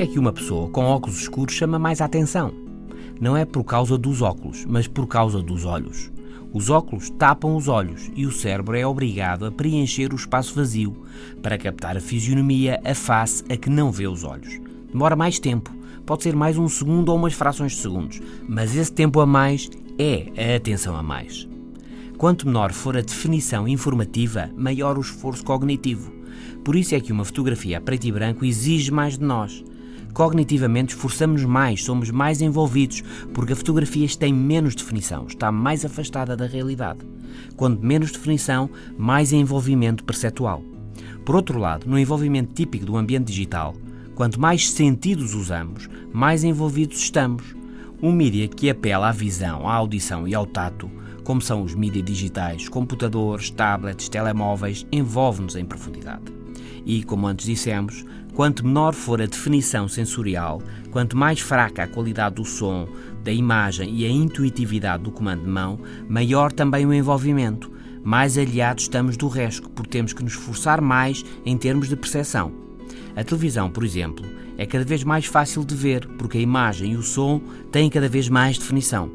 é que uma pessoa com óculos escuros chama mais a atenção? Não é por causa dos óculos, mas por causa dos olhos. Os óculos tapam os olhos e o cérebro é obrigado a preencher o espaço vazio para captar a fisionomia, a face a que não vê os olhos. Demora mais tempo, pode ser mais um segundo ou umas frações de segundos, mas esse tempo a mais é a atenção a mais. Quanto menor for a definição informativa, maior o esforço cognitivo. Por isso é que uma fotografia a preto e branco exige mais de nós. Cognitivamente esforçamos mais, somos mais envolvidos, porque a fotografia tem menos definição, está mais afastada da realidade. Quando menos definição, mais envolvimento perceptual. Por outro lado, no envolvimento típico do ambiente digital, quanto mais sentidos usamos, mais envolvidos estamos. Um mídia que apela à visão, à audição e ao tato como são os mídias digitais, computadores, tablets, telemóveis, envolve-nos em profundidade. E, como antes dissemos, quanto menor for a definição sensorial, quanto mais fraca a qualidade do som, da imagem e a intuitividade do comando de mão, maior também o envolvimento, mais aliados estamos do resto, porque temos que nos esforçar mais em termos de percepção. A televisão, por exemplo, é cada vez mais fácil de ver, porque a imagem e o som têm cada vez mais definição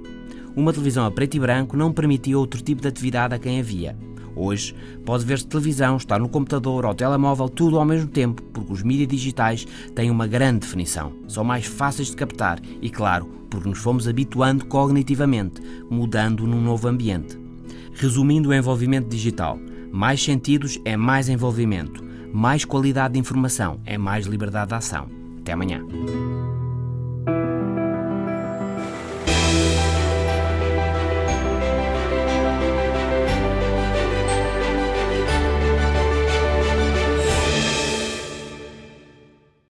uma televisão a preto e branco não permitia outro tipo de atividade a quem havia. Hoje, pode ver-se televisão, estar no computador ou telemóvel, tudo ao mesmo tempo, porque os mídias digitais têm uma grande definição, são mais fáceis de captar e, claro, porque nos fomos habituando cognitivamente, mudando num novo ambiente. Resumindo o envolvimento digital, mais sentidos é mais envolvimento, mais qualidade de informação é mais liberdade de ação. Até amanhã.